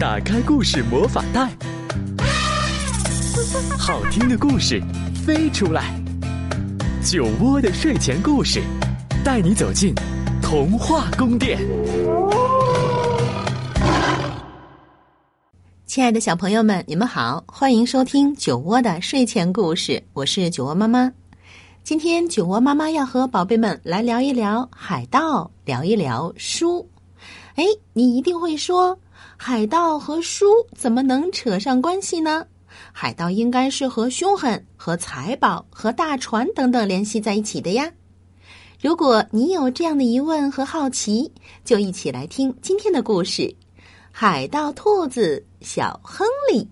打开故事魔法袋，好听的故事飞出来。酒窝的睡前故事，带你走进童话宫殿。亲爱的小朋友们，你们好，欢迎收听酒窝的睡前故事，我是酒窝妈妈。今天酒窝妈妈要和宝贝们来聊一聊海盗，聊一聊书。哎，你一定会说，海盗和书怎么能扯上关系呢？海盗应该是和凶狠、和财宝、和大船等等联系在一起的呀。如果你有这样的疑问和好奇，就一起来听今天的故事《海盗兔子小亨利》。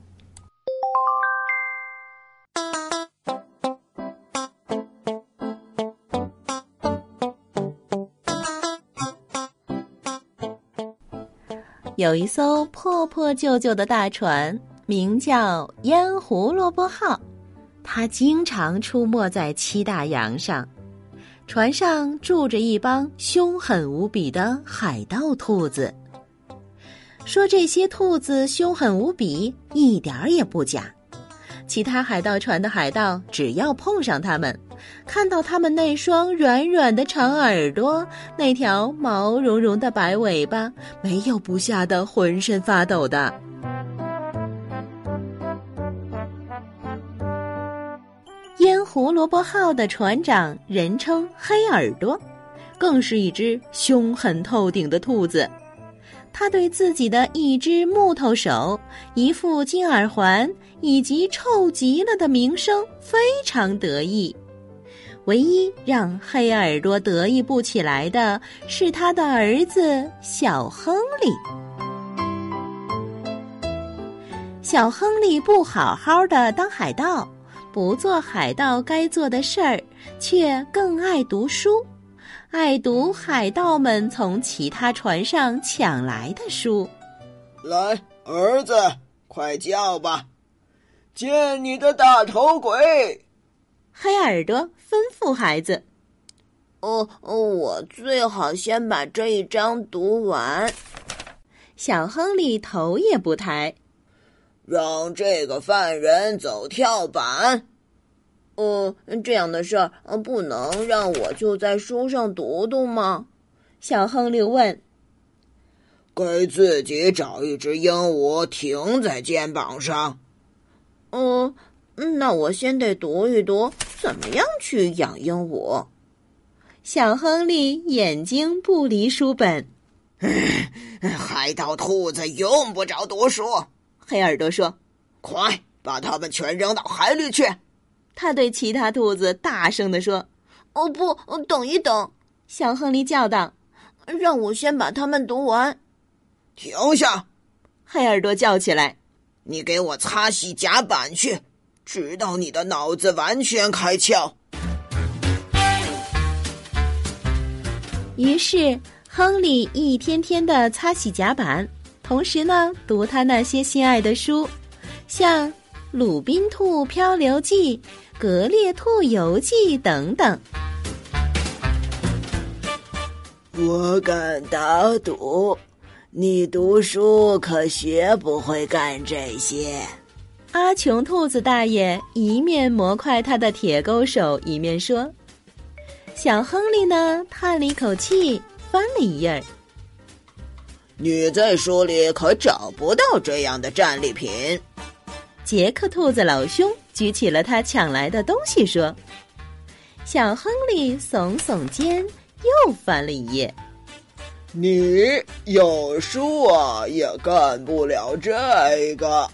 有一艘破破旧旧的大船，名叫“烟胡萝卜号”，它经常出没在七大洋上。船上住着一帮凶狠无比的海盗兔子。说这些兔子凶狠无比，一点儿也不假。其他海盗船的海盗只要碰上他们，看到他们那双软软的长耳朵，那条毛茸茸的白尾巴，没有不吓得浑身发抖的。烟胡萝卜号的船长人称黑耳朵，更是一只凶狠透顶的兔子。他对自己的一只木头手、一副金耳环以及臭极了的名声非常得意。唯一让黑耳朵得意不起来的是他的儿子小亨利。小亨利不好好的当海盗，不做海盗该做的事儿，却更爱读书。爱读海盗们从其他船上抢来的书。来，儿子，快叫吧！见你的大头鬼！黑耳朵吩咐孩子。哦哦，我最好先把这一章读完。小亨利头也不抬。让这个犯人走跳板。呃，这样的事儿，不能让我就在书上读读吗？小亨利问。给自己找一只鹦鹉停在肩膀上。嗯，那我先得读一读，怎么样去养鹦鹉？小亨利眼睛不离书本。海盗兔子用不着读书。黑耳朵说：“快把它们全扔到海里去。”他对其他兔子大声地说：“哦不，等一等！”小亨利叫道：“让我先把它们读完。”停下！黑耳朵叫起来：“你给我擦洗甲板去，直到你的脑子完全开窍。”于是，亨利一天天的擦洗甲板，同时呢，读他那些心爱的书，像《鲁滨兔漂流记》。《格列兔游记》等等，我敢打赌，你读书可学不会干这些。阿穷兔子大爷一面磨快他的铁钩手，一面说：“小亨利呢？”叹了一口气，翻了一页。你在书里可找不到这样的战利品。杰克兔子老兄。举起了他抢来的东西，说：“小亨利耸耸肩，又翻了一页。你有书啊，也干不了这个。”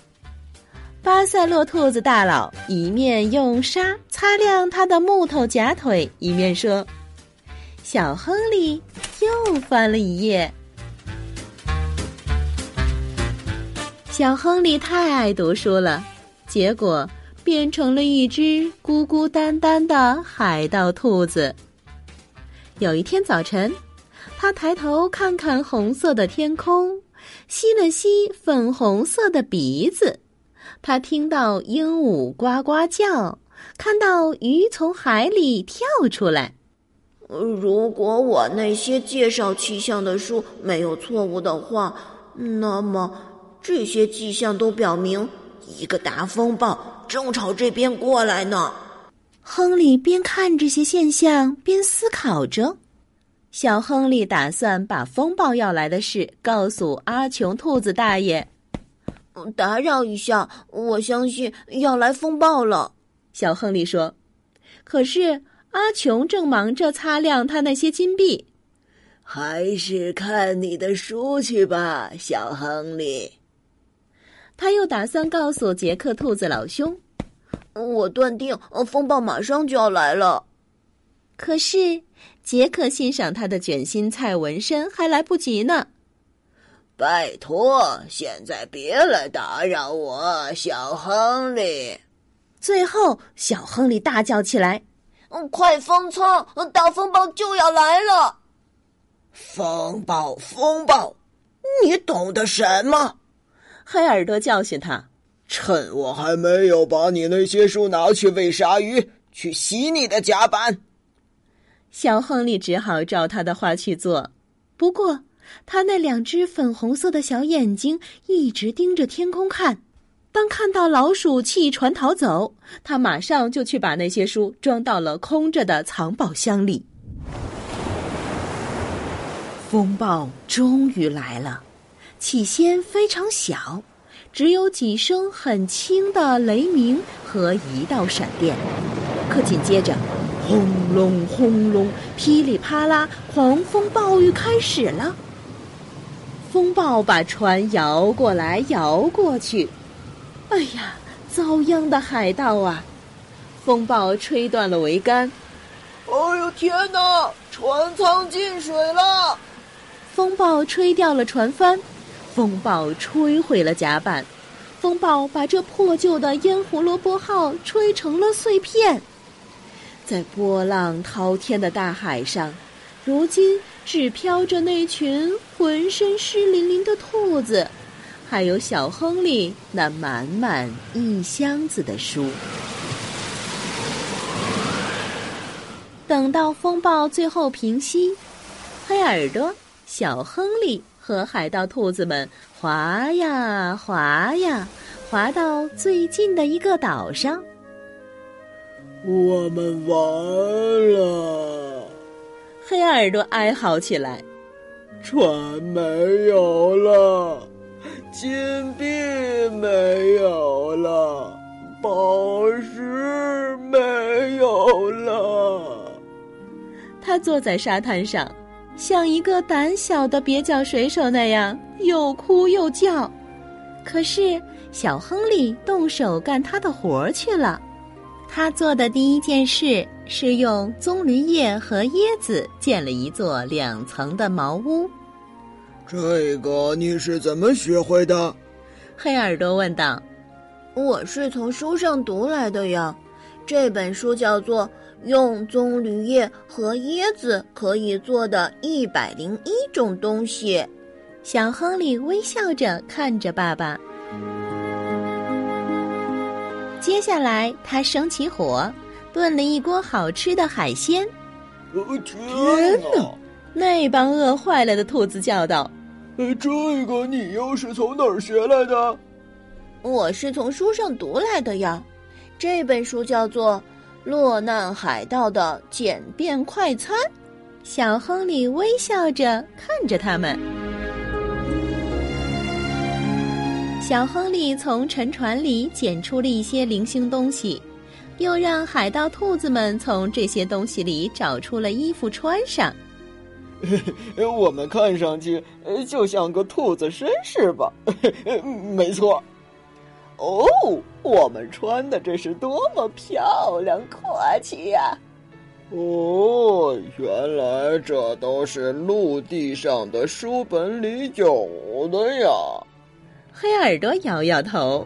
巴塞洛兔子大佬一面用沙擦亮他的木头假腿，一面说：“小亨利又翻了一页。”小亨利太爱读书了，结果。变成了一只孤孤单单的海盗兔子。有一天早晨，他抬头看看红色的天空，吸了吸粉红色的鼻子。他听到鹦鹉呱呱叫，看到鱼从海里跳出来。如果我那些介绍气象的书没有错误的话，那么这些迹象都表明，一个大风暴正朝这边过来呢。亨利边看这些现象边思考着。小亨利打算把风暴要来的事告诉阿琼兔子大爷。打扰一下，我相信要来风暴了。小亨利说。可是阿琼正忙着擦亮他那些金币。还是看你的书去吧，小亨利。他又打算告诉杰克兔子老兄：“我断定风暴马上就要来了。”可是杰克欣赏他的卷心菜纹身还来不及呢。拜托，现在别来打扰我，小亨利。最后，小亨利大叫起来：“嗯快封仓！大风暴就要来了！”风暴，风暴，你懂得什么？黑耳朵教训他：“趁我还没有把你那些书拿去喂鲨鱼，去洗你的甲板。”小亨利只好照他的话去做。不过，他那两只粉红色的小眼睛一直盯着天空看。当看到老鼠弃船逃走，他马上就去把那些书装到了空着的藏宝箱里。风暴终于来了，起先非常小，只有几声很轻的雷鸣和一道闪电。可紧接着，轰隆轰隆，噼里啪啦，狂风暴雨开始了。风暴把船摇过来，摇过去。哎呀，遭殃的海盗啊！风暴吹断了桅杆。哎呦天哪，船舱进水了！风暴吹掉了船帆，风暴吹毁了甲板，风暴把这破旧的烟胡萝卜号吹成了碎片。在波浪滔天的大海上，如今只飘着那群浑身湿淋淋的兔子，还有小亨利那满满一箱子的书。等到风暴最后平息，黑耳朵。小亨利和海盗兔子们划呀划呀，划到最近的一个岛上。我们完了！黑耳朵哀嚎起来：“船没有了，金币没有了，宝石没有了。”他坐在沙滩上。像一个胆小的蹩脚水手那样，又哭又叫。可是小亨利动手干他的活儿去了。他做的第一件事是用棕榈叶和椰子建了一座两层的茅屋。这个你是怎么学会的？黑耳朵问道。我是从书上读来的呀。这本书叫做。用棕榈叶和椰子可以做的一百零一种东西，小亨利微笑着看着爸爸。接下来，他生起火，炖了一锅好吃的海鲜。天哪！那帮饿坏了的兔子叫道：“呃，这个你又是从哪儿学来的？”我是从书上读来的呀。这本书叫做。落难海盗的简便快餐，小亨利微笑着看着他们。小亨利从沉船里捡出了一些零星东西，又让海盗兔子们从这些东西里找出了衣服穿上。我们看上去就像个兔子绅士吧？没错。哦，我们穿的这是多么漂亮、阔气呀！哦，原来这都是陆地上的书本里有的呀。黑耳朵摇摇头。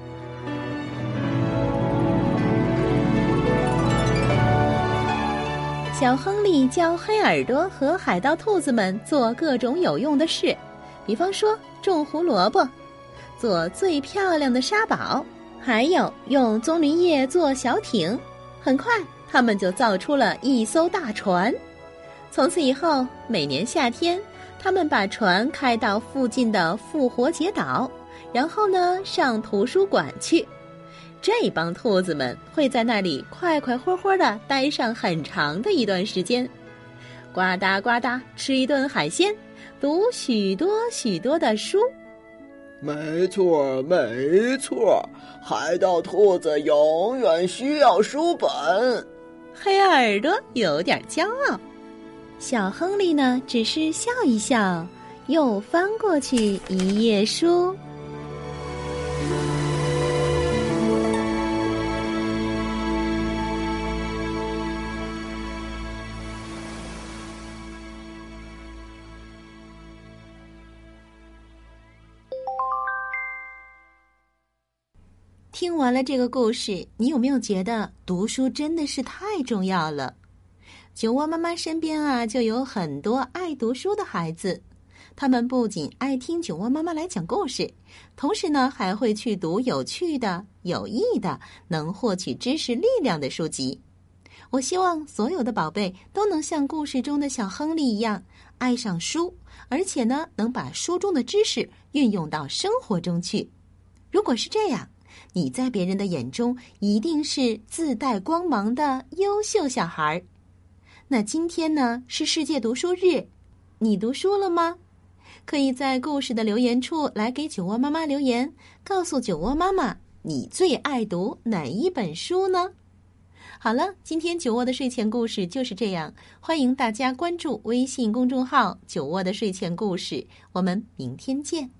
小亨利教黑耳朵和海盗兔子们做各种有用的事，比方说种胡萝卜。做最漂亮的沙堡，还有用棕榈叶做小艇。很快，他们就造出了一艘大船。从此以后，每年夏天，他们把船开到附近的复活节岛，然后呢上图书馆去。这帮兔子们会在那里快快活活的待上很长的一段时间，呱嗒呱嗒吃一顿海鲜，读许多许多的书。没错，没错，海盗兔子永远需要书本。黑耳朵有点骄傲，小亨利呢，只是笑一笑，又翻过去一页书。听完了这个故事，你有没有觉得读书真的是太重要了？酒窝妈妈身边啊，就有很多爱读书的孩子，他们不仅爱听酒窝妈妈来讲故事，同时呢，还会去读有趣的、有益的、能获取知识力量的书籍。我希望所有的宝贝都能像故事中的小亨利一样爱上书，而且呢，能把书中的知识运用到生活中去。如果是这样，你在别人的眼中一定是自带光芒的优秀小孩儿。那今天呢是世界读书日，你读书了吗？可以在故事的留言处来给酒窝妈妈留言，告诉酒窝妈妈你最爱读哪一本书呢？好了，今天酒窝的睡前故事就是这样，欢迎大家关注微信公众号“酒窝的睡前故事”，我们明天见。